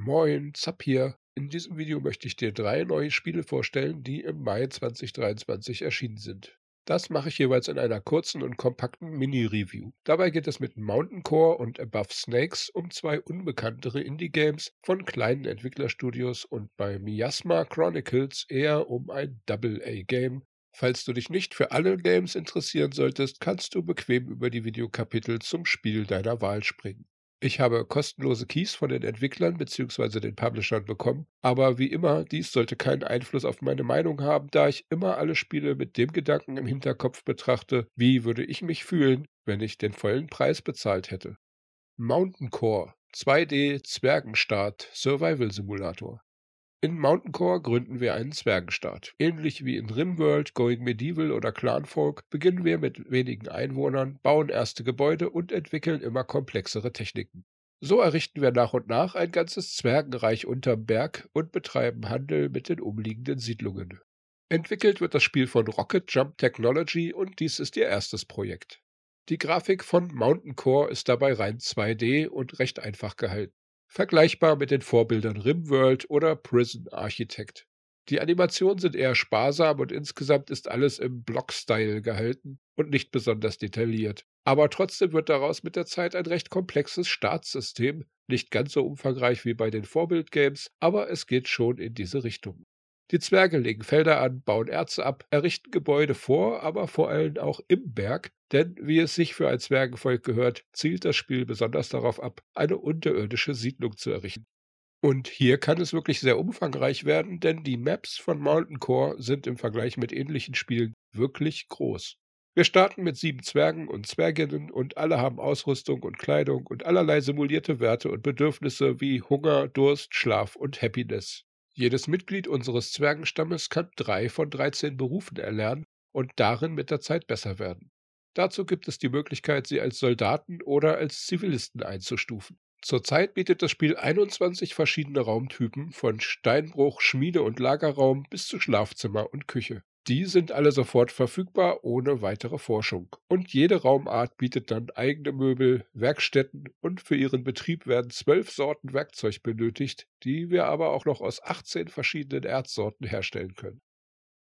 Moin, Zap hier. In diesem Video möchte ich dir drei neue Spiele vorstellen, die im Mai 2023 erschienen sind. Das mache ich jeweils in einer kurzen und kompakten Mini-Review. Dabei geht es mit Mountain Core und Above Snakes um zwei unbekanntere Indie-Games von kleinen Entwicklerstudios und bei Miasma Chronicles eher um ein Double-A-Game. Falls du dich nicht für alle Games interessieren solltest, kannst du bequem über die Videokapitel zum Spiel deiner Wahl springen. Ich habe kostenlose Keys von den Entwicklern bzw. den Publishern bekommen, aber wie immer, dies sollte keinen Einfluss auf meine Meinung haben, da ich immer alle Spiele mit dem Gedanken im Hinterkopf betrachte, wie würde ich mich fühlen, wenn ich den vollen Preis bezahlt hätte. Mountain Core 2D Zwergenstaat Survival Simulator in Mountain Core gründen wir einen Zwergenstaat. Ähnlich wie in Rimworld, Going Medieval oder Clanfolk beginnen wir mit wenigen Einwohnern, bauen erste Gebäude und entwickeln immer komplexere Techniken. So errichten wir nach und nach ein ganzes Zwergenreich unterm Berg und betreiben Handel mit den umliegenden Siedlungen. Entwickelt wird das Spiel von Rocket Jump Technology und dies ist ihr erstes Projekt. Die Grafik von Mountain Core ist dabei rein 2D und recht einfach gehalten vergleichbar mit den Vorbildern Rimworld oder Prison Architect. Die Animationen sind eher sparsam und insgesamt ist alles im Block-Style gehalten und nicht besonders detailliert. Aber trotzdem wird daraus mit der Zeit ein recht komplexes Startsystem, nicht ganz so umfangreich wie bei den Vorbild-Games, aber es geht schon in diese Richtung. Die Zwerge legen Felder an, bauen Erze ab, errichten Gebäude vor, aber vor allem auch im Berg, denn wie es sich für ein Zwergenvolk gehört, zielt das Spiel besonders darauf ab, eine unterirdische Siedlung zu errichten. Und hier kann es wirklich sehr umfangreich werden, denn die Maps von Mountain Core sind im Vergleich mit ähnlichen Spielen wirklich groß. Wir starten mit sieben Zwergen und Zwerginnen und alle haben Ausrüstung und Kleidung und allerlei simulierte Werte und Bedürfnisse wie Hunger, Durst, Schlaf und Happiness. Jedes Mitglied unseres Zwergenstammes kann drei von 13 Berufen erlernen und darin mit der Zeit besser werden. Dazu gibt es die Möglichkeit, sie als Soldaten oder als Zivilisten einzustufen. Zurzeit bietet das Spiel 21 verschiedene Raumtypen, von Steinbruch, Schmiede und Lagerraum bis zu Schlafzimmer und Küche. Die sind alle sofort verfügbar ohne weitere Forschung. Und jede Raumart bietet dann eigene Möbel, Werkstätten und für ihren Betrieb werden zwölf Sorten Werkzeug benötigt, die wir aber auch noch aus 18 verschiedenen Erzsorten herstellen können.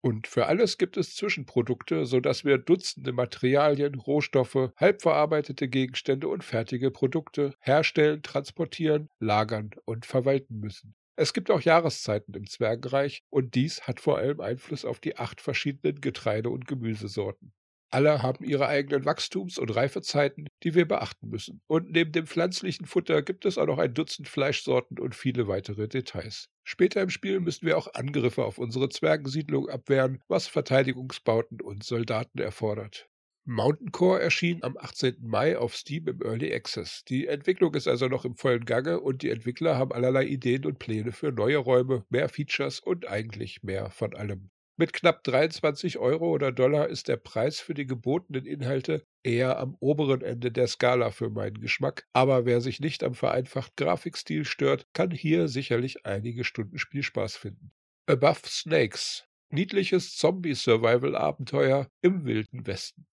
Und für alles gibt es Zwischenprodukte, sodass wir Dutzende Materialien, Rohstoffe, halbverarbeitete Gegenstände und fertige Produkte herstellen, transportieren, lagern und verwalten müssen. Es gibt auch Jahreszeiten im Zwergenreich und dies hat vor allem Einfluss auf die acht verschiedenen Getreide- und Gemüsesorten. Alle haben ihre eigenen Wachstums- und Reifezeiten, die wir beachten müssen. Und neben dem pflanzlichen Futter gibt es auch noch ein Dutzend Fleischsorten und viele weitere Details. Später im Spiel müssen wir auch Angriffe auf unsere Zwergensiedlung abwehren, was Verteidigungsbauten und Soldaten erfordert. Mountain Core erschien am 18. Mai auf Steam im Early Access. Die Entwicklung ist also noch im vollen Gange und die Entwickler haben allerlei Ideen und Pläne für neue Räume, mehr Features und eigentlich mehr von allem. Mit knapp 23 Euro oder Dollar ist der Preis für die gebotenen Inhalte eher am oberen Ende der Skala für meinen Geschmack, aber wer sich nicht am vereinfachten Grafikstil stört, kann hier sicherlich einige Stunden Spielspaß finden. Above Snakes. Niedliches Zombie-Survival-Abenteuer im wilden Westen.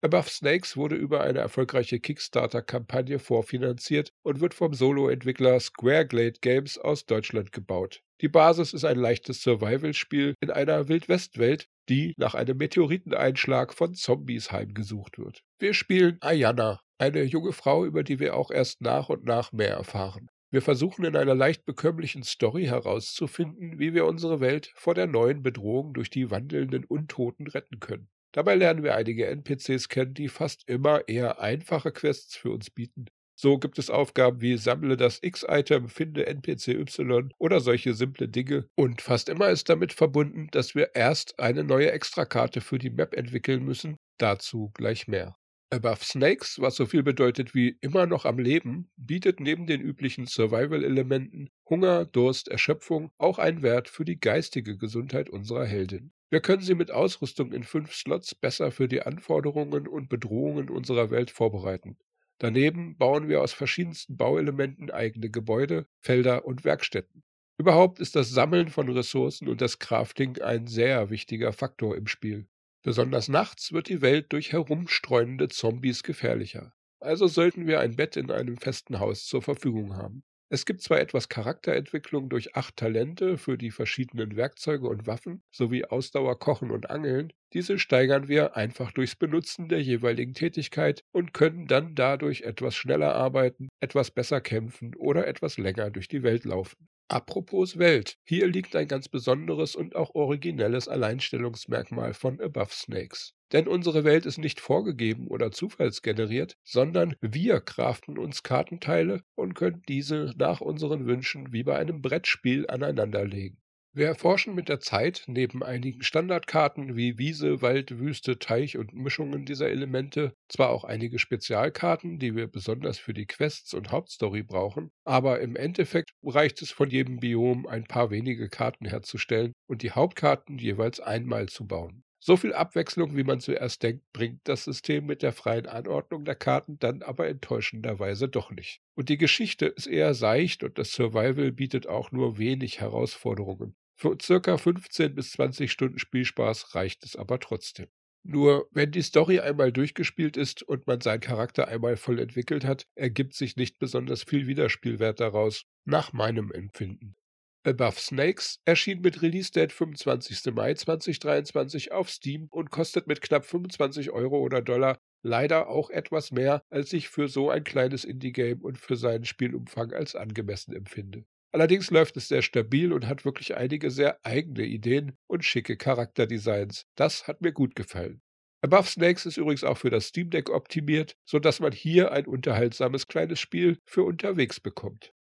Above Snakes wurde über eine erfolgreiche Kickstarter-Kampagne vorfinanziert und wird vom Solo-Entwickler Squareglade Games aus Deutschland gebaut. Die Basis ist ein leichtes Survival-Spiel in einer Wildwest-Welt, die nach einem Meteoriteneinschlag von Zombies heimgesucht wird. Wir spielen Ayana, eine junge Frau, über die wir auch erst nach und nach mehr erfahren. Wir versuchen in einer leicht bekömmlichen Story herauszufinden, wie wir unsere Welt vor der neuen Bedrohung durch die wandelnden Untoten retten können. Dabei lernen wir einige NPCs kennen, die fast immer eher einfache Quests für uns bieten. So gibt es Aufgaben wie sammle das X-Item, finde NPC Y oder solche simple Dinge. Und fast immer ist damit verbunden, dass wir erst eine neue Extrakarte für die Map entwickeln müssen. Dazu gleich mehr. Above Snakes, was so viel bedeutet wie immer noch am Leben, bietet neben den üblichen Survival-Elementen Hunger, Durst, Erschöpfung auch einen Wert für die geistige Gesundheit unserer Heldin. Wir können sie mit Ausrüstung in fünf Slots besser für die Anforderungen und Bedrohungen unserer Welt vorbereiten. Daneben bauen wir aus verschiedensten Bauelementen eigene Gebäude, Felder und Werkstätten. Überhaupt ist das Sammeln von Ressourcen und das Crafting ein sehr wichtiger Faktor im Spiel. Besonders nachts wird die Welt durch herumstreunende Zombies gefährlicher. Also sollten wir ein Bett in einem festen Haus zur Verfügung haben. Es gibt zwar etwas Charakterentwicklung durch acht Talente für die verschiedenen Werkzeuge und Waffen sowie Ausdauer, Kochen und Angeln, diese steigern wir einfach durchs Benutzen der jeweiligen Tätigkeit und können dann dadurch etwas schneller arbeiten, etwas besser kämpfen oder etwas länger durch die Welt laufen. Apropos Welt, hier liegt ein ganz besonderes und auch originelles Alleinstellungsmerkmal von Above Snakes. Denn unsere Welt ist nicht vorgegeben oder zufallsgeneriert, sondern wir craften uns Kartenteile und können diese nach unseren Wünschen wie bei einem Brettspiel aneinanderlegen. Wir erforschen mit der Zeit neben einigen Standardkarten wie Wiese, Wald, Wüste, Teich und Mischungen dieser Elemente zwar auch einige Spezialkarten, die wir besonders für die Quests und Hauptstory brauchen, aber im Endeffekt reicht es von jedem Biom ein paar wenige Karten herzustellen und die Hauptkarten jeweils einmal zu bauen. So viel Abwechslung, wie man zuerst denkt, bringt das System mit der freien Anordnung der Karten dann aber enttäuschenderweise doch nicht. Und die Geschichte ist eher seicht und das Survival bietet auch nur wenig Herausforderungen. Für circa 15 bis 20 Stunden Spielspaß reicht es aber trotzdem. Nur wenn die Story einmal durchgespielt ist und man seinen Charakter einmal voll entwickelt hat, ergibt sich nicht besonders viel Wiederspielwert daraus, nach meinem Empfinden. Above Snakes erschien mit Release-Date 25. Mai 2023 auf Steam und kostet mit knapp 25 Euro oder Dollar leider auch etwas mehr, als ich für so ein kleines Indie-Game und für seinen Spielumfang als angemessen empfinde. Allerdings läuft es sehr stabil und hat wirklich einige sehr eigene Ideen und schicke Charakterdesigns. Das hat mir gut gefallen. Above Snakes ist übrigens auch für das Steam Deck optimiert, sodass man hier ein unterhaltsames kleines Spiel für unterwegs bekommt.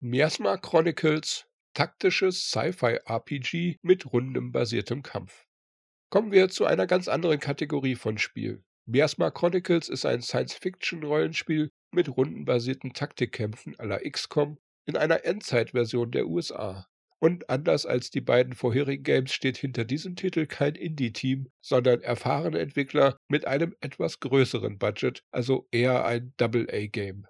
Miasma Chronicles taktisches Sci-Fi-RPG mit rundenbasiertem Kampf. Kommen wir zu einer ganz anderen Kategorie von Spiel. Miasma Chronicles ist ein Science-Fiction-Rollenspiel mit rundenbasierten Taktikkämpfen la XCOM in einer Endzeit-Version der USA. Und anders als die beiden vorherigen Games steht hinter diesem Titel kein Indie-Team, sondern erfahrene Entwickler mit einem etwas größeren Budget, also eher ein Double-A-Game.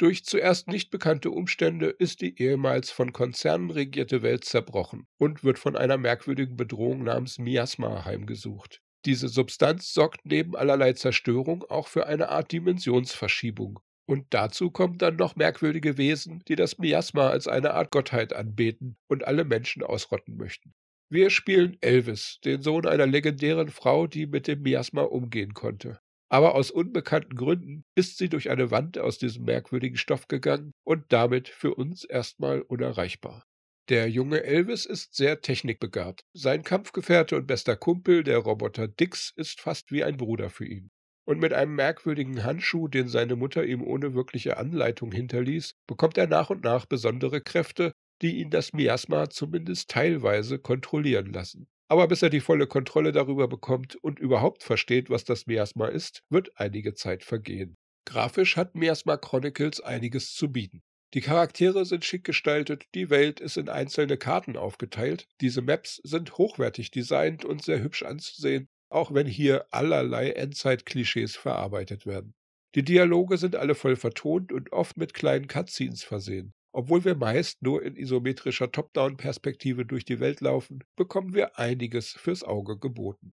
Durch zuerst nicht bekannte Umstände ist die ehemals von Konzernen regierte Welt zerbrochen und wird von einer merkwürdigen Bedrohung namens Miasma heimgesucht. Diese Substanz sorgt neben allerlei Zerstörung auch für eine Art Dimensionsverschiebung. Und dazu kommen dann noch merkwürdige Wesen, die das Miasma als eine Art Gottheit anbeten und alle Menschen ausrotten möchten. Wir spielen Elvis, den Sohn einer legendären Frau, die mit dem Miasma umgehen konnte aber aus unbekannten Gründen ist sie durch eine Wand aus diesem merkwürdigen Stoff gegangen und damit für uns erstmal unerreichbar. Der junge Elvis ist sehr technikbegabt. Sein Kampfgefährte und bester Kumpel, der Roboter Dix, ist fast wie ein Bruder für ihn. Und mit einem merkwürdigen Handschuh, den seine Mutter ihm ohne wirkliche Anleitung hinterließ, bekommt er nach und nach besondere Kräfte, die ihn das Miasma zumindest teilweise kontrollieren lassen. Aber bis er die volle Kontrolle darüber bekommt und überhaupt versteht, was das Miasma ist, wird einige Zeit vergehen. Grafisch hat Miasma Chronicles einiges zu bieten. Die Charaktere sind schick gestaltet, die Welt ist in einzelne Karten aufgeteilt, diese Maps sind hochwertig designt und sehr hübsch anzusehen, auch wenn hier allerlei Endzeit-Klischees verarbeitet werden. Die Dialoge sind alle voll vertont und oft mit kleinen Cutscenes versehen. Obwohl wir meist nur in isometrischer Top-Down-Perspektive durch die Welt laufen, bekommen wir einiges fürs Auge geboten.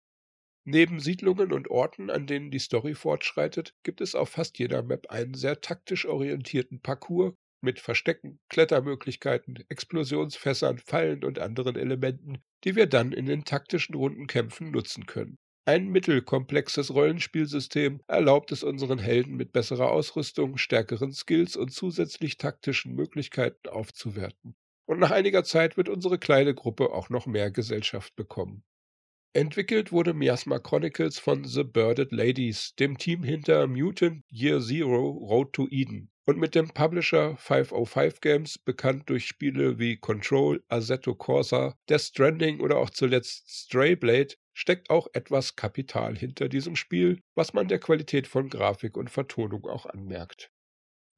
Neben Siedlungen und Orten, an denen die Story fortschreitet, gibt es auf fast jeder Map einen sehr taktisch orientierten Parcours mit Verstecken, Klettermöglichkeiten, Explosionsfässern, Fallen und anderen Elementen, die wir dann in den taktischen Rundenkämpfen nutzen können. Ein mittelkomplexes Rollenspielsystem erlaubt es unseren Helden mit besserer Ausrüstung, stärkeren Skills und zusätzlich taktischen Möglichkeiten aufzuwerten. Und nach einiger Zeit wird unsere kleine Gruppe auch noch mehr Gesellschaft bekommen. Entwickelt wurde Miasma Chronicles von The Birded Ladies, dem Team hinter Mutant Year Zero Road to Eden und mit dem Publisher 505 Games, bekannt durch Spiele wie Control, Assetto Corsa, Death Stranding oder auch zuletzt Strayblade, steckt auch etwas Kapital hinter diesem Spiel, was man der Qualität von Grafik und Vertonung auch anmerkt.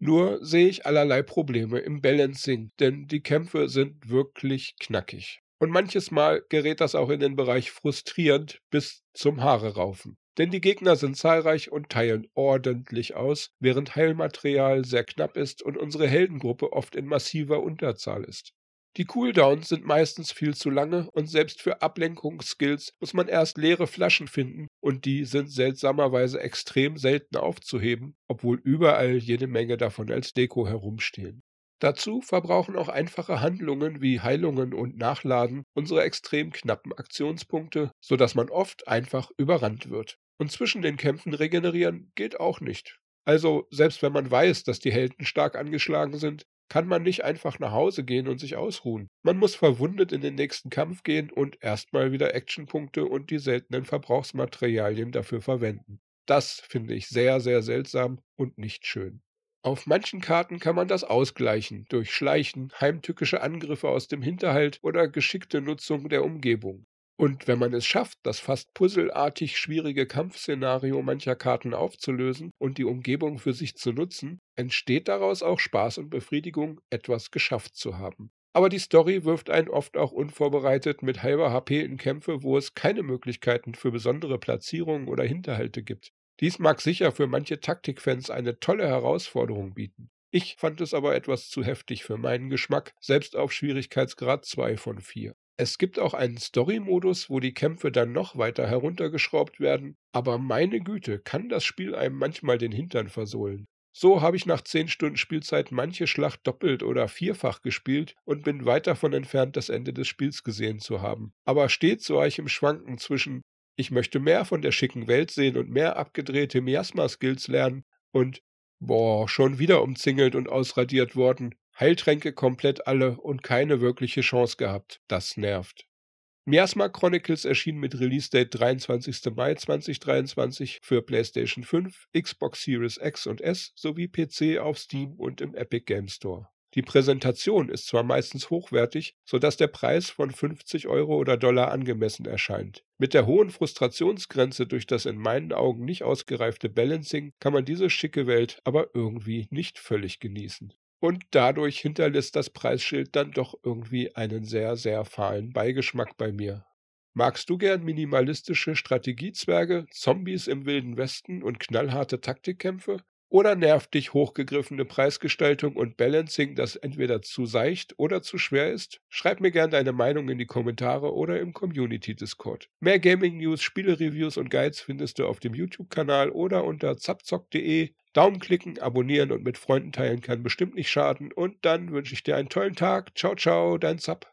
Nur sehe ich allerlei Probleme im Balancing, denn die Kämpfe sind wirklich knackig. Und manches Mal gerät das auch in den Bereich frustrierend bis zum Haare raufen. Denn die Gegner sind zahlreich und teilen ordentlich aus, während Heilmaterial sehr knapp ist und unsere Heldengruppe oft in massiver Unterzahl ist. Die Cooldowns sind meistens viel zu lange und selbst für Ablenkungsskills muss man erst leere Flaschen finden und die sind seltsamerweise extrem selten aufzuheben, obwohl überall jede Menge davon als Deko herumstehen. Dazu verbrauchen auch einfache Handlungen wie Heilungen und Nachladen unsere extrem knappen Aktionspunkte, sodass man oft einfach überrannt wird. Und zwischen den Kämpfen regenerieren geht auch nicht. Also, selbst wenn man weiß, dass die Helden stark angeschlagen sind, kann man nicht einfach nach Hause gehen und sich ausruhen. Man muss verwundet in den nächsten Kampf gehen und erstmal wieder Actionpunkte und die seltenen Verbrauchsmaterialien dafür verwenden. Das finde ich sehr, sehr seltsam und nicht schön. Auf manchen Karten kann man das ausgleichen durch Schleichen, heimtückische Angriffe aus dem Hinterhalt oder geschickte Nutzung der Umgebung. Und wenn man es schafft, das fast puzzelartig schwierige Kampfszenario mancher Karten aufzulösen und die Umgebung für sich zu nutzen, entsteht daraus auch Spaß und Befriedigung, etwas geschafft zu haben. Aber die Story wirft einen oft auch unvorbereitet mit halber HP in Kämpfe, wo es keine Möglichkeiten für besondere Platzierungen oder Hinterhalte gibt. Dies mag sicher für manche Taktikfans eine tolle Herausforderung bieten. Ich fand es aber etwas zu heftig für meinen Geschmack, selbst auf Schwierigkeitsgrad 2 von 4. Es gibt auch einen Story-Modus, wo die Kämpfe dann noch weiter heruntergeschraubt werden, aber meine Güte, kann das Spiel einem manchmal den Hintern versohlen. So habe ich nach 10 Stunden Spielzeit manche Schlacht doppelt oder vierfach gespielt und bin weit davon entfernt, das Ende des Spiels gesehen zu haben. Aber stets war ich im Schwanken zwischen ich möchte mehr von der schicken Welt sehen und mehr abgedrehte Miasma-Skills lernen und boah, schon wieder umzingelt und ausradiert worden, Heiltränke komplett alle und keine wirkliche Chance gehabt. Das nervt. Miasma Chronicles erschien mit Release-Date 23. Mai 2023 für PlayStation 5, Xbox Series X und S sowie PC auf Steam und im Epic Game Store. Die Präsentation ist zwar meistens hochwertig, sodass der Preis von 50 Euro oder Dollar angemessen erscheint. Mit der hohen Frustrationsgrenze durch das in meinen Augen nicht ausgereifte Balancing kann man diese schicke Welt aber irgendwie nicht völlig genießen. Und dadurch hinterlässt das Preisschild dann doch irgendwie einen sehr, sehr fahlen Beigeschmack bei mir. Magst du gern minimalistische Strategiezwerge, Zombies im wilden Westen und knallharte Taktikkämpfe? Oder nervt dich hochgegriffene Preisgestaltung und Balancing, das entweder zu seicht oder zu schwer ist? Schreib mir gerne deine Meinung in die Kommentare oder im Community Discord. Mehr Gaming News, Spiele-Reviews und Guides findest du auf dem YouTube-Kanal oder unter zapzock.de. Daumen klicken, abonnieren und mit Freunden teilen kann bestimmt nicht schaden. Und dann wünsche ich dir einen tollen Tag. Ciao, ciao, dein Zap.